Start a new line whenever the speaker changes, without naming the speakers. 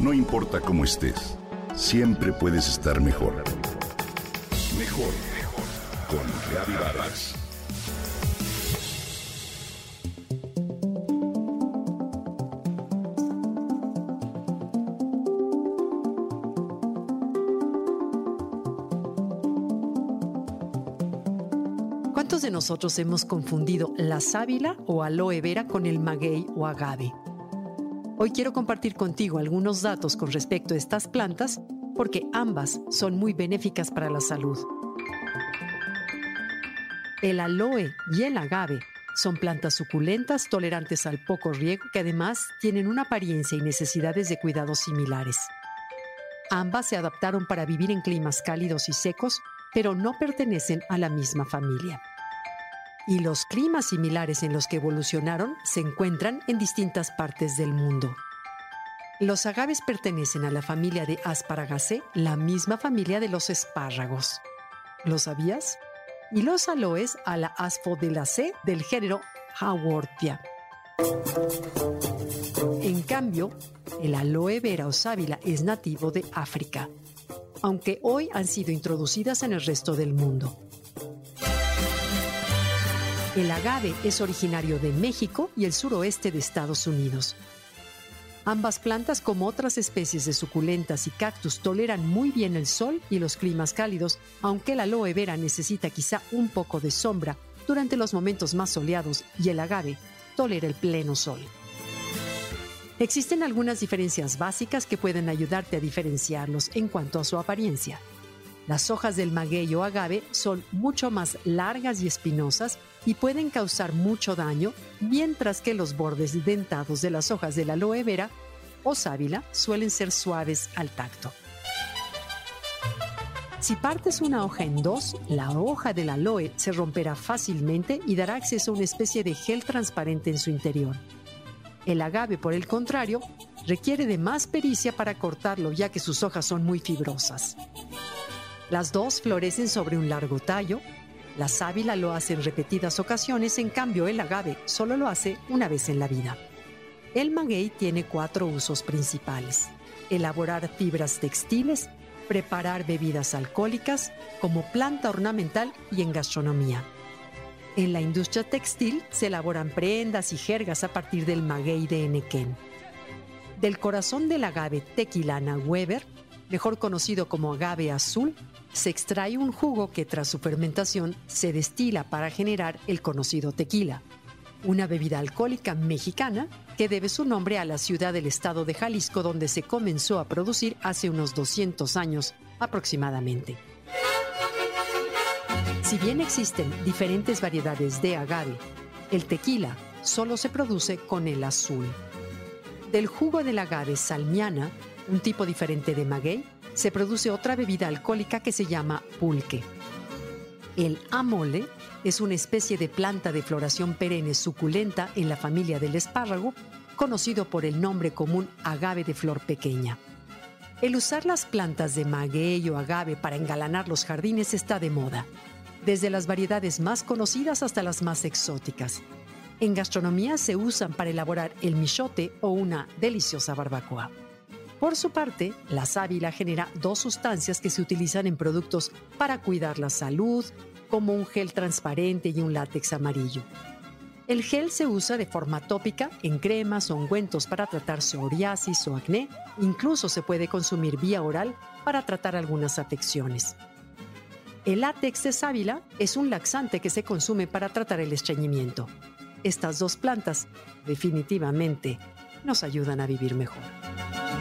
No importa cómo estés, siempre puedes estar mejor. Mejor, mejor. Con Reavivadas.
¿Cuántos de nosotros hemos confundido la sábila o aloe vera con el maguey o agave? Hoy quiero compartir contigo algunos datos con respecto a estas plantas porque ambas son muy benéficas para la salud. El aloe y el agave son plantas suculentas tolerantes al poco riego que además tienen una apariencia y necesidades de cuidados similares. Ambas se adaptaron para vivir en climas cálidos y secos, pero no pertenecen a la misma familia y los climas similares en los que evolucionaron se encuentran en distintas partes del mundo. Los agaves pertenecen a la familia de Asparagaceae, la misma familia de los espárragos. ¿Lo sabías? Y los aloes a la Asphodelaceae del género Haworthia. En cambio, el aloe vera o sábila es nativo de África, aunque hoy han sido introducidas en el resto del mundo. El agave es originario de México y el suroeste de Estados Unidos. Ambas plantas, como otras especies de suculentas y cactus, toleran muy bien el sol y los climas cálidos, aunque el aloe vera necesita quizá un poco de sombra durante los momentos más soleados y el agave tolera el pleno sol. Existen algunas diferencias básicas que pueden ayudarte a diferenciarlos en cuanto a su apariencia. Las hojas del maguey o agave son mucho más largas y espinosas y pueden causar mucho daño, mientras que los bordes dentados de las hojas de la aloe vera o sábila suelen ser suaves al tacto. Si partes una hoja en dos, la hoja del aloe se romperá fácilmente y dará acceso a una especie de gel transparente en su interior. El agave, por el contrario, requiere de más pericia para cortarlo ya que sus hojas son muy fibrosas. Las dos florecen sobre un largo tallo. La sábila lo hace en repetidas ocasiones, en cambio el agave solo lo hace una vez en la vida. El maguey tiene cuatro usos principales. Elaborar fibras textiles, preparar bebidas alcohólicas, como planta ornamental y en gastronomía. En la industria textil se elaboran prendas y jergas a partir del maguey de Enequén. Del corazón del agave Tequilana Weber, mejor conocido como agave azul, se extrae un jugo que tras su fermentación se destila para generar el conocido tequila, una bebida alcohólica mexicana que debe su nombre a la ciudad del estado de Jalisco donde se comenzó a producir hace unos 200 años aproximadamente. Si bien existen diferentes variedades de agave, el tequila solo se produce con el azul. Del jugo del agave salmiana, un tipo diferente de maguey, se produce otra bebida alcohólica que se llama pulque. El amole es una especie de planta de floración perenne suculenta en la familia del espárrago, conocido por el nombre común agave de flor pequeña. El usar las plantas de maguey o agave para engalanar los jardines está de moda, desde las variedades más conocidas hasta las más exóticas. En gastronomía se usan para elaborar el michote o una deliciosa barbacoa. Por su parte, la sábila genera dos sustancias que se utilizan en productos para cuidar la salud, como un gel transparente y un látex amarillo. El gel se usa de forma tópica en cremas o ungüentos para tratar psoriasis o acné, incluso se puede consumir vía oral para tratar algunas afecciones. El látex de sábila es un laxante que se consume para tratar el estreñimiento. Estas dos plantas definitivamente nos ayudan a vivir mejor.